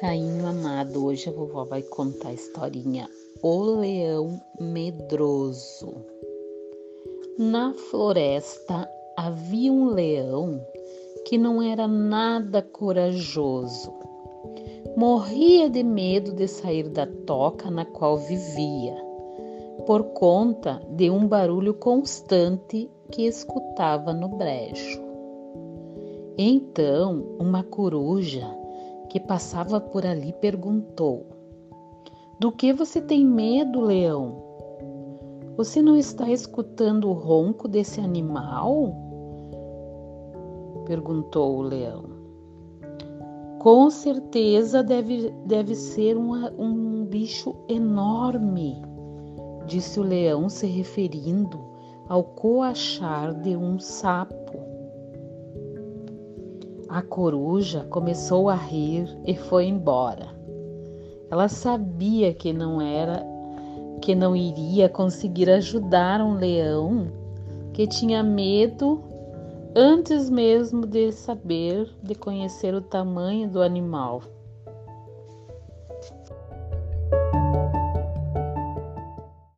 Cainho amado, hoje a vovó vai contar a historinha O Leão Medroso. Na floresta havia um leão que não era nada corajoso. Morria de medo de sair da toca na qual vivia, por conta de um barulho constante que escutava no brejo. Então, uma coruja que passava por ali perguntou: Do que você tem medo, leão? Você não está escutando o ronco desse animal? perguntou o leão. Com certeza deve, deve ser uma, um bicho enorme, disse o leão, se referindo ao coachar de um sapo. A coruja começou a rir e foi embora. Ela sabia que não era que não iria conseguir ajudar um leão que tinha medo antes mesmo de saber de conhecer o tamanho do animal.